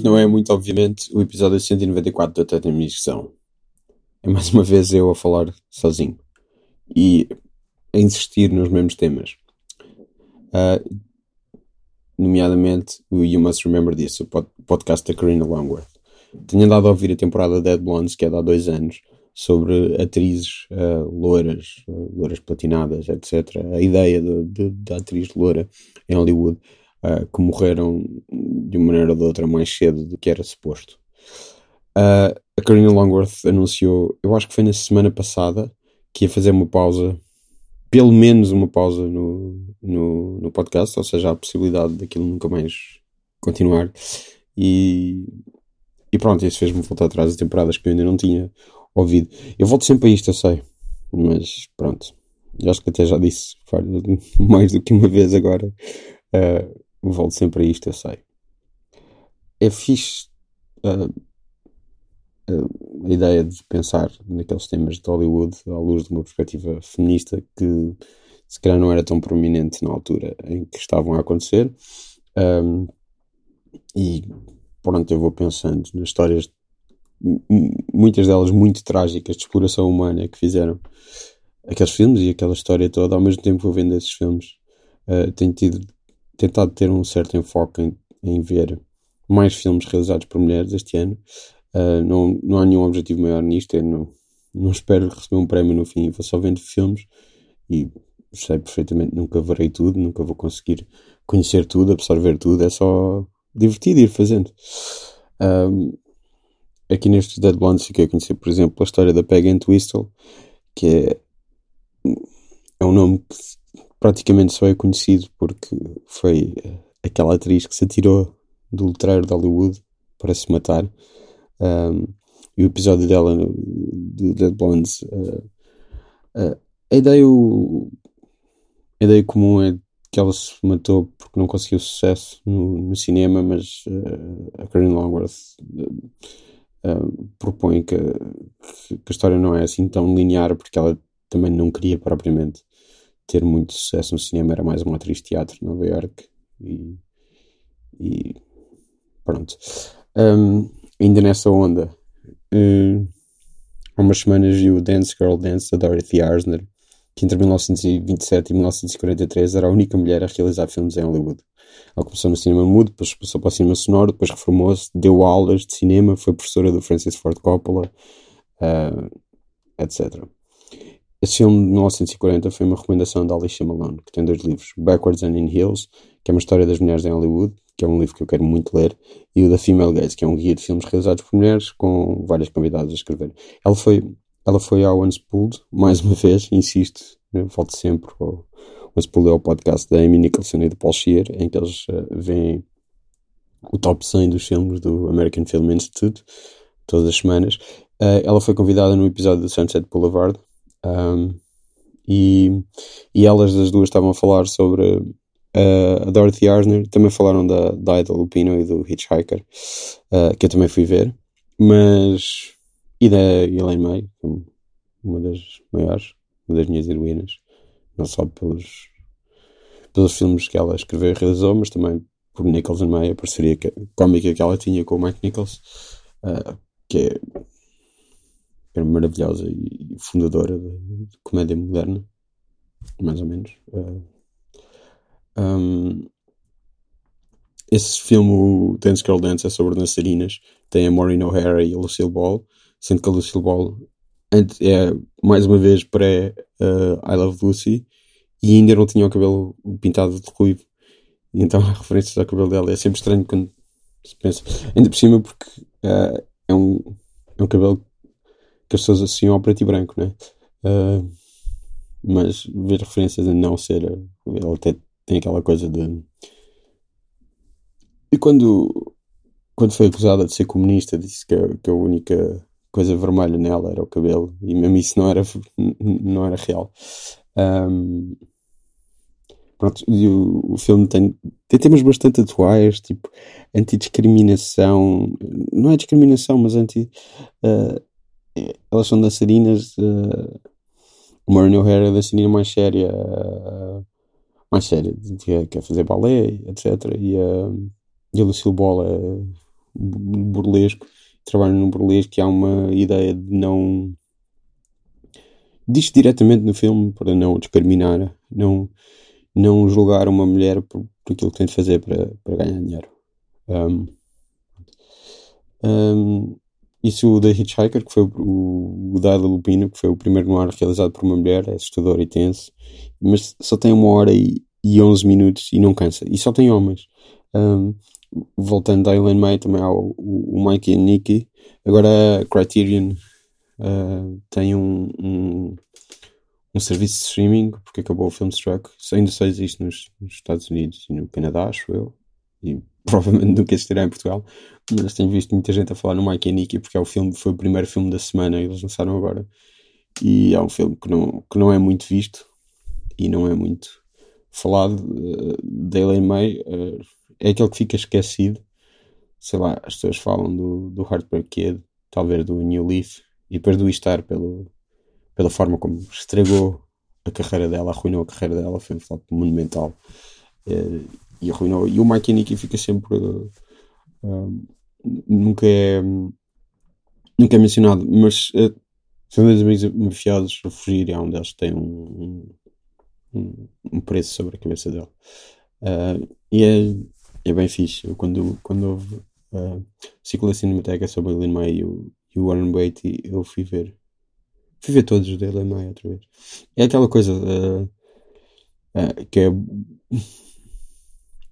Isto não é muito, obviamente, o episódio 194 da Teta Missão. É mais uma vez eu a falar sozinho e a insistir nos mesmos temas. Uh, nomeadamente o You Must Remember This, o podcast da Karina Longworth. Tenho andado a ouvir a temporada Dead Blondes, que é de há dois anos, sobre atrizes uh, loiras, uh, loiras platinadas, etc. A ideia da atriz loira em Hollywood uh, que morreram de uma maneira ou de outra mais cedo do que era suposto. Uh, a Karina Longworth anunciou, eu acho que foi na semana passada, que ia fazer uma pausa, pelo menos uma pausa no, no, no podcast, ou seja, a possibilidade daquilo nunca mais continuar. E, e pronto, isso fez-me voltar atrás de temporadas que eu ainda não tinha ouvido. Eu volto sempre a isto, eu sei, mas pronto. Eu acho que até já disse mais do que uma vez agora. Uh, volto sempre a isto, eu sei. É fixe uh, uh, a ideia de pensar naqueles temas de Hollywood à luz de uma perspectiva feminista que se calhar não era tão prominente na altura em que estavam a acontecer. Um, e pronto, eu vou pensando nas histórias, muitas delas muito trágicas, de exploração humana que fizeram aqueles filmes e aquela história toda, ao mesmo tempo vou vendo esses filmes. Uh, tenho tido tentado ter um certo enfoque em, em ver mais filmes realizados por mulheres este ano. Uh, não, não há nenhum objetivo maior nisto. Eu não, não espero receber um prémio no fim. Vou só vendo filmes e sei perfeitamente nunca verei tudo, nunca vou conseguir conhecer tudo, absorver tudo. É só divertido ir fazendo. Um, aqui nestes Dead Blondes fiquei a conhecer, por exemplo, a história da Peg Twistle, que é, é um nome que praticamente só é conhecido porque foi aquela atriz que se atirou do letreiro de Hollywood para se matar. Um, e o episódio dela do Dead Blondes. Uh, uh, a, ideia, a ideia comum é que ela se matou porque não conseguiu sucesso no, no cinema, mas uh, a Karen Longworth propõe que, que, a história não é assim tão linear porque ela também não queria propriamente ter muito sucesso no cinema, era mais uma atriz de teatro em Nova York e, e pronto. Um, ainda nessa onda, um, há umas semanas vi o Dance Girl Dance da Dorothy Arzner, que entre 1927 e 1943 era a única mulher a realizar filmes em Hollywood. Ela começou no cinema mudo, depois passou para o cinema sonoro, depois reformou-se, deu aulas de cinema, foi professora do Francis Ford Coppola, uh, etc. Esse filme de 1940 foi uma recomendação da Alicia Malone, que tem dois livros, Backwards and in Hills, que é uma história das mulheres em Hollywood, que é um livro que eu quero muito ler, e o da Female Gaze, que é um guia de filmes realizados por mulheres com várias convidadas a escrever. Ela foi, ela foi ao Unspooled, mais uma vez, insisto, volto sempre Unspooled é o podcast da Amy Nicholson e do Paul Scheer, em que eles uh, veem o top 100 dos filmes do American Film Institute, todas as semanas. Uh, ela foi convidada no episódio do Sunset Boulevard, um, e, e elas as duas estavam a falar sobre uh, a Dorothy Arzner, também falaram da, da Ida Lupino e do Hitchhiker, uh, que eu também fui ver, mas e da Elaine May, uma das maiores, uma das minhas heroínas, não só pelos, pelos filmes que ela escreveu e realizou, mas também por Nichols May, a parceria cómica que ela tinha com o Mike Nichols, uh, que é era maravilhosa e fundadora de, comédia moderna, mais ou menos. Uh, um, esse filme, o Dance Girl Dance, é sobre dançarinas. Tem a Maureen O'Hara e a Lucille Ball, sendo que a Lucille Ball é mais uma vez pré uh, I Love Lucy e ainda não tinha o cabelo pintado de ruivo. Então a referência ao cabelo dela é sempre estranho quando se pensa. Ainda por cima porque uh, é, um, é um cabelo que as pessoas associam ao preto e branco, né? Uh, mas ver referências a não ser. Ele até tem aquela coisa de. E quando, quando foi acusada de ser comunista, disse que a, que a única coisa vermelha nela era o cabelo, e mesmo isso não era, não era real. Um, pronto, e o, o filme tem, tem temas bastante atuais, tipo antidiscriminação, não é discriminação, mas anti. Uh, elas são dançarinas. Uh, o Maureen O'Hara é dançarina mais séria, uh, mais séria, que quer fazer balé, etc. E, uh, e a Lucille Ball é burlesco, trabalham no burlesco e há uma ideia de não. Diz diretamente no filme para não discriminar, não, não julgar uma mulher por, por aquilo que tem de fazer para, para ganhar dinheiro. Um, um, isso o The Hitchhiker, que foi o, o Lupino, que foi o primeiro noir realizado por uma mulher, é assustador e tenso, mas só tem uma hora e, e 11 minutos e não cansa. E só tem homens. Um, voltando a Ellen May, também há o, o, Mikey e Nicky. Agora a Criterion uh, tem um, um, um, serviço de streaming, porque acabou o Filmstruck. Isso ainda só existe nos, nos Estados Unidos e no Canadá, acho eu. E provavelmente nunca existirá em Portugal. Mas tenho visto muita gente a falar no Mike e Nicky porque é o filme, foi o primeiro filme da semana e eles lançaram agora. E é um filme que não, que não é muito visto e não é muito falado. Uh, Daily May uh, é aquele que fica esquecido. Sei lá, as pessoas falam do, do Heartbreak Kid, talvez do New Leaf, e depois do Estar pelo, pela forma como estragou a carreira dela, arruinou a carreira dela, foi um flop monumental. Uh, e arruinou. E o Nicky fica sempre. Uh, nunca é. Nunca é mencionado, mas uh, são dois amigos mafiados a fugir e há um deles que tem um, um, um preço sobre a cabeça dele. Uh, e é, é bem fixe. Eu, quando, quando houve uh, ciclo da Cinemateca sobre Lin May e o, Warren Beatty, eu fui ver. Fui ver todos os da Lin May outra vez. É aquela coisa uh, que é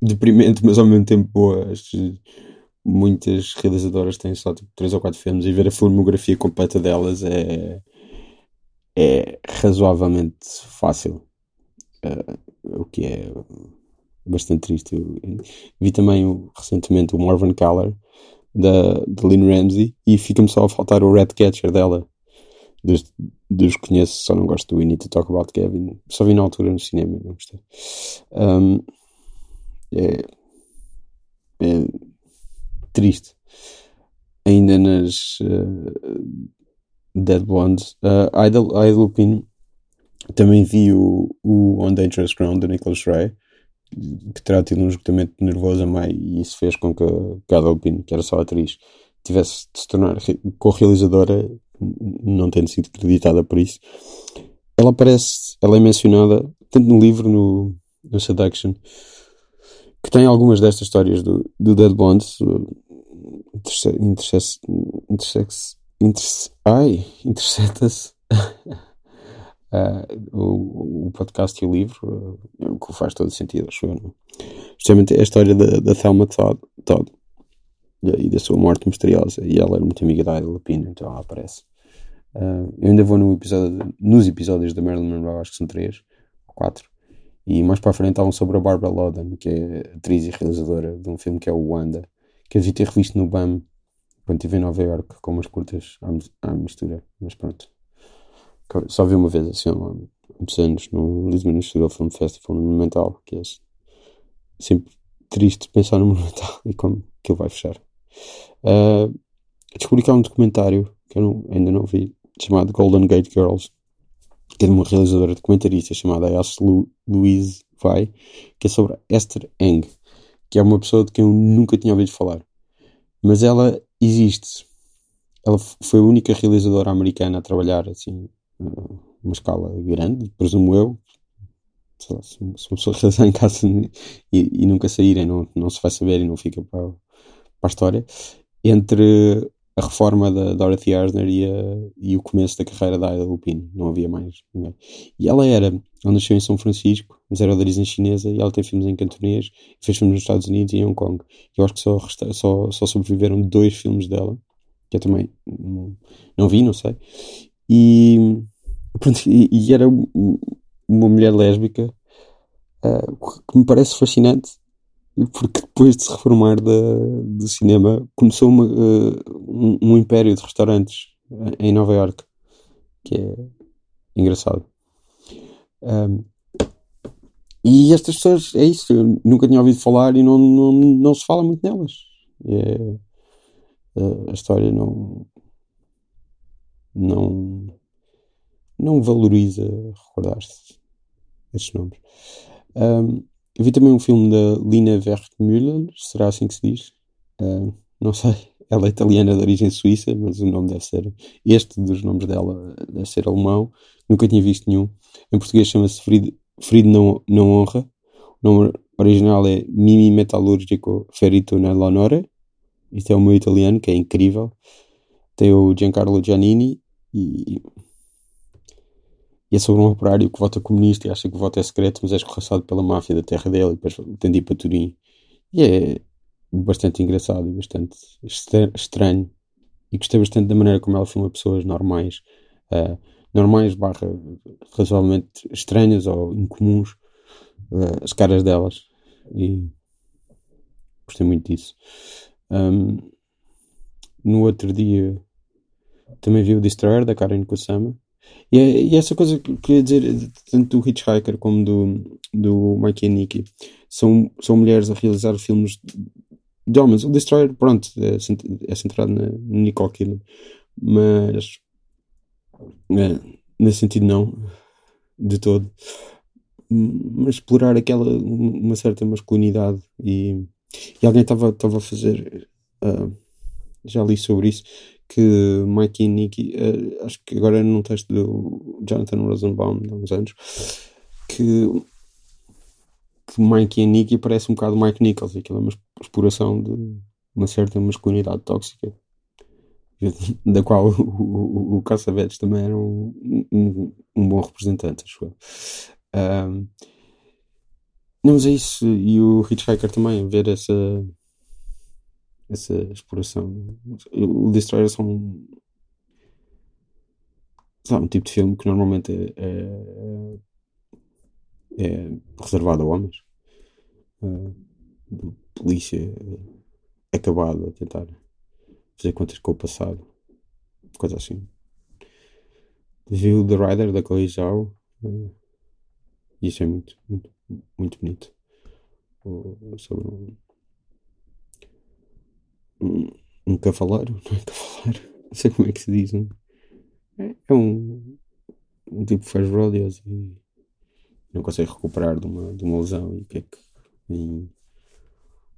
deprimente, mas ao mesmo tempo boa. Muitas realizadoras têm só tipo 3 ou 4 filmes e ver a filmografia completa delas é, é razoavelmente fácil. Uh, o que é bastante triste. Eu vi também o, recentemente o Marvin Caller da, da Lynn Ramsey e fica-me só a faltar o Red Catcher dela. Dos, dos que conheço, só não gosto do We Need to Talk About Kevin. Só vi na altura no cinema, não gostei. Um, é, é triste. Ainda nas uh, Dead Blondes, uh, Idol, Idol Lupin também vi o, o On Dangerous Ground do Nicholas Ray, que terá tido um esgotamento nervoso a meio, e isso fez com que a Idol Lupin, que era só atriz, tivesse de se tornar co-realizadora, não tendo sido acreditada por isso. Ela aparece, ela é mencionada tanto no livro, no, no Seduction, que tem algumas destas histórias do, do Dead Bonds. Intersex. Intersex. Interse, ai, interseta-se. uh, o, o podcast e o livro, uh, o que faz todo sentido, acho eu. Não? Justamente é a história da, da Thelma Todd, Todd e da sua morte misteriosa. E ela era muito amiga da Ida Lupino, então ela aparece. Uh, eu ainda vou no episódio, nos episódios da Marilyn Monroe, acho que são três ou quatro, e mais para a frente há um sobre a Barbara Loden, que é atriz e realizadora de um filme que é o Wanda, que eu devia ter revisto no BAM quando estive em Nova York com umas curtas à, mistura. Mas pronto. Só vi uma vez assim há muitos anos no Lisbon Institute Film Festival no Monumental, que é sempre triste pensar no Monumental e como que ele vai fechar. Uh, descobri que há um documentário que eu não, ainda não vi, chamado Golden Gate Girls, de uma realizadora documentarista chamada Elsie Louise Vai, que é sobre Esther Eng, que é uma pessoa de quem eu nunca tinha ouvido falar. Mas ela existe. Ela foi a única realizadora americana a trabalhar assim, uma escala grande, presumo eu. Lá, se uma pessoa realizar em casa e, e, nunca saírem, não, não se vai saber e não fica para, para a história. Entre a reforma da Dorothy Arzner e, a, e, o começo da carreira da Ida Lupino. Não havia mais ninguém. E ela era, ela nasceu em São Francisco, mas era de origem chinesa e ela tem filmes em cantonês, fez filmes nos Estados Unidos e em Hong Kong. Eu acho que só, só, só sobreviveram dois filmes dela, que eu também não, não vi, não sei. E, pronto, e, e era uma mulher lésbica uh, que me parece fascinante porque depois de se reformar da, do cinema começou uma, uh, um, um, império de restaurantes em Nova York que é engraçado. Um, e estas pessoas é isso, eu nunca tinha ouvido falar e não, não, não se fala muito nelas. É, a história não não não valoriza recordar-se estes nomes. Um, eu vi também um filme da Lina Wertmüller, será assim que se diz? Uh, não sei. Ela é italiana de origem suíça, mas o nome deve ser. Este dos nomes dela deve ser alemão. Nunca tinha visto nenhum. Em português chama-se Ferido, Ferido não, não Honra. O nome original é Mimi Metalúrgico Ferito nell'Onore. Isto é o meu italiano, que é incrível. Tem o Giancarlo Giannini e, e é sobre um operário que vota comunista e acha que o voto é secreto, mas é escorraçado pela máfia da terra dele e depois tem ir para Turim. E é bastante engraçado e bastante estranho. E gostei bastante da maneira como ela filma pessoas normais, uh, normais barra razoavelmente estranhas ou incomuns, uh, as caras delas. E gostei muito disso. Um, no outro dia também vi o Destroyer da Karen Kusama. E, e essa coisa que eu queria dizer, tanto do Hitchhiker como do, do Mikey e Nicky, são, são mulheres a realizar filmes de homens. O Destroyer, pronto, é, é centrado na Nicole Kidman, mas é, nesse sentido não, de todo. Mas explorar aquela, uma certa masculinidade e, e alguém estava a fazer, uh, já li sobre isso, que Mikey e Nicky, uh, acho que agora num texto do Jonathan Rosenbaum, há uns anos, que, que Mikey e Nicky parece um bocado Mike Nichols, aquilo é uma exploração de uma certa masculinidade tóxica, da qual o, o, o Caçavetes também era um, um, um, bom representante, acho eu. Um, não, mas é isso, e o Hitchhiker também, ver essa essa exploração. O Destroyer é um, tipo de filme que normalmente é, é, é reservado a homens. Uh, polícia acabado a tentar fazer contas com o passado. Coisa assim. Viu The Rider da Chloe Zhao uh, e achei muito, muito, muito bonito. sobre um um, um cavaleiro, não é cavaleiro, não sei como é que se diz, não? É, é um, um tipo que faz rodeos e não consegue recuperar de uma, de uma lesão e o que é que em,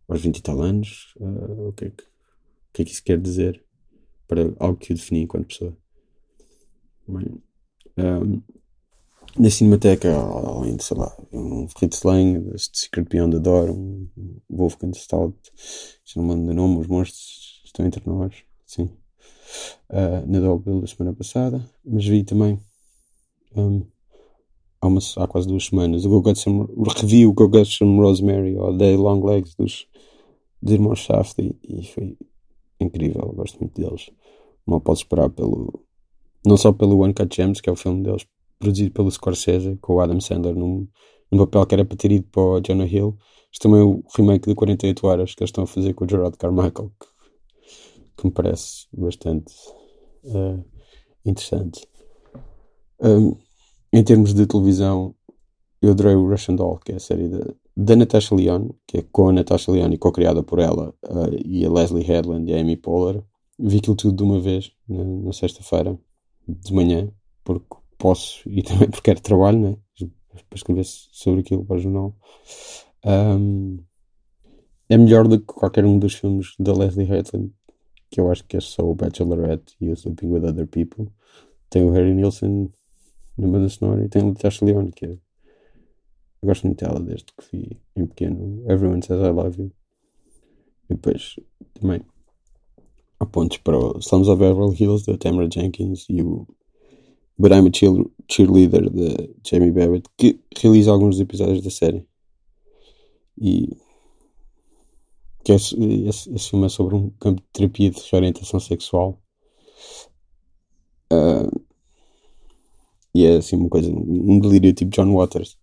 aos 20 e tal anos uh, o, que é que, o que é que isso quer dizer para algo que o define enquanto pessoa Bem, um, na Cinemateca, além de, sei lá, um Fritz Lang, este Beyond the Door, um Wolfgang se não me engano nome, os monstros estão entre nós, sim. Uh, na Dolby da semana passada, mas vi também um, há, uma, há quase duas semanas o Go Get Some, revi o Go Get Some Rosemary ou Day Long Legs dos, dos irmãos Shaft e, e foi incrível, gosto muito deles. Mal posso esperar pelo não só pelo One Cut Gems, que é o filme deles, produzido pelo Scorsese, com o Adam Sandler num, num papel que era para ter ido para o Jonah Hill. Isto também é o remake de 48 Horas que eles estão a fazer com o Gerard Carmichael, que, que me parece bastante uh, interessante. Um, em termos de televisão, eu adorei o Russian Doll, que é a série da, da Natasha Lyonne, que é com a Natasha Lyonne e co-criada por ela, uh, e a Leslie Headland e a Amy Poehler. Vi aquilo tudo de uma vez, na, na sexta-feira, de manhã, porque posso e também porque quero trabalho, né? para escrever sobre aquilo para o jornal. Um, é melhor do que qualquer um dos filmes da Leslie Headland, que eu acho que é só o Bachelorette e o Sleeping with Other People. Tem o Harry Nilsson na banda sonora e tem o Natasha Leone, que é, eu gosto muito dela desde que vi em pequeno. Everyone Says I Love You. E depois também há pontos para o Slums of Beverly Hills da Tamara Jenkins e o But I'm a Cheerleader de Jamie Babbitt, que realiza alguns episódios da série. E que esse, esse, filme é sobre um campo de terapia de reorientação sexual. Uh, e é assim uma coisa, um delírio tipo John Waters.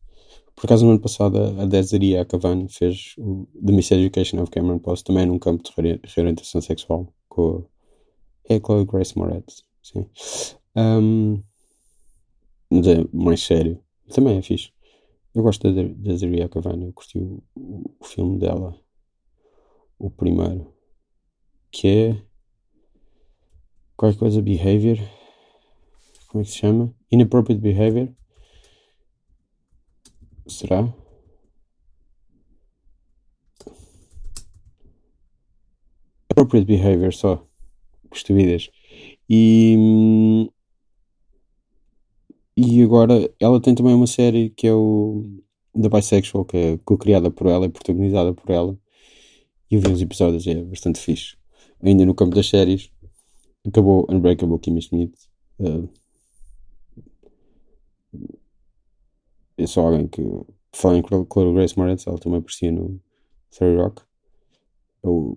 Por acaso, no ano passado, a Desiree Akavan fez o The Miseducation of Cameron Post, também num campo de reorientação sexual, com a, é Chloe Grace Moretz. Sim. Um, mas é mais sério. Também é fixe. Eu gosto da, da Zeria Cavani, eu curti o, o, filme dela, o primeiro, que é qualquer coisa Behavior, como é que se chama? Inappropriate Behavior. Será? Appropriate behavior só. Que estupidez. E. E agora ela tem também uma série que é o The Bisexual, que é co-criada por ela e protagonizada por ela. E eu vi uns episódios é bastante fixe. Ainda no campo das séries, acabou Unbreakable Kimmy Schmidt. Uh, eu sou alguém que fala em Chloe Grace Moretz, ela também aparecia no Third Rock. O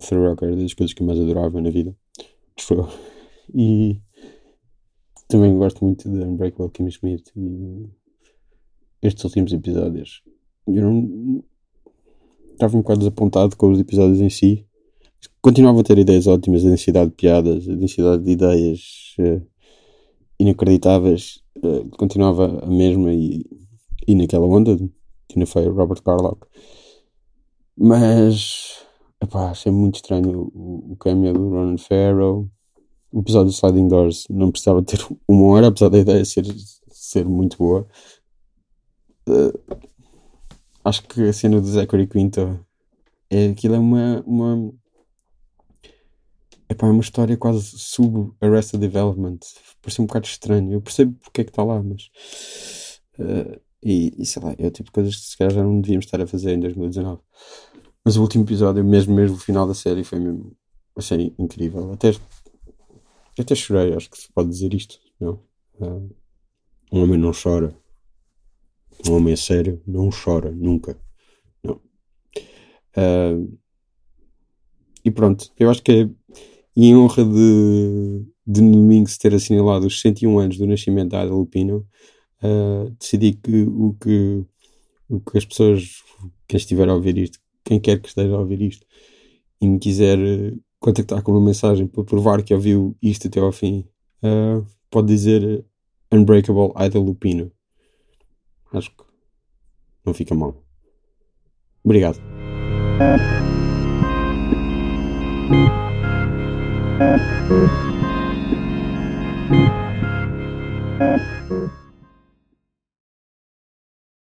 Third Rock era das coisas que eu mais adorava na vida. E também gosto muito de Unbreakable Kimmy Schmidt e estes últimos episódios. Eu não estava um bocado desapontado com os episódios em si. Continuava a ter ideias ótimas, a densidade de piadas, a densidade de ideias uh, inacreditáveis, uh, continuava a mesma e, e naquela onda, tinha foi Robert Carlock. Mas, epá, achei muito estranho o, o cameo do Ronan Farrow. O episódio de Sliding Doors não precisava ter uma hora, apesar da ideia ser, ser muito boa. Uh, acho que a cena do Zachary Quinto é aquilo é uma, uma epá, é uma história quase sub Arrested Development. Parece um bocado estranho. Eu percebo porque é que está lá, mas uh, e, e, sei lá, é o tipo de coisas que se calhar já não devíamos estar a fazer em 2019. Mas o último episódio, mesmo mesmo o final da série, foi mesmo uma série incrível. Até, até chorei, acho que se pode dizer isto. Não? Uh, um homem não chora. Um homem é sério não chora, nunca. Não. Uh, e pronto, eu acho que é em honra de, de domingo se ter assinalado os 101 anos do nascimento da Ada Lupino, uh, decidi que o, que o que as pessoas, quem estiver a ouvir isto, quem quer que esteja a ouvir isto, e me quiser contactar é com uma mensagem para provar que ouviu isto até ao fim, uh, pode dizer Unbreakable Ida Lupino. Acho que não fica mal. Obrigado.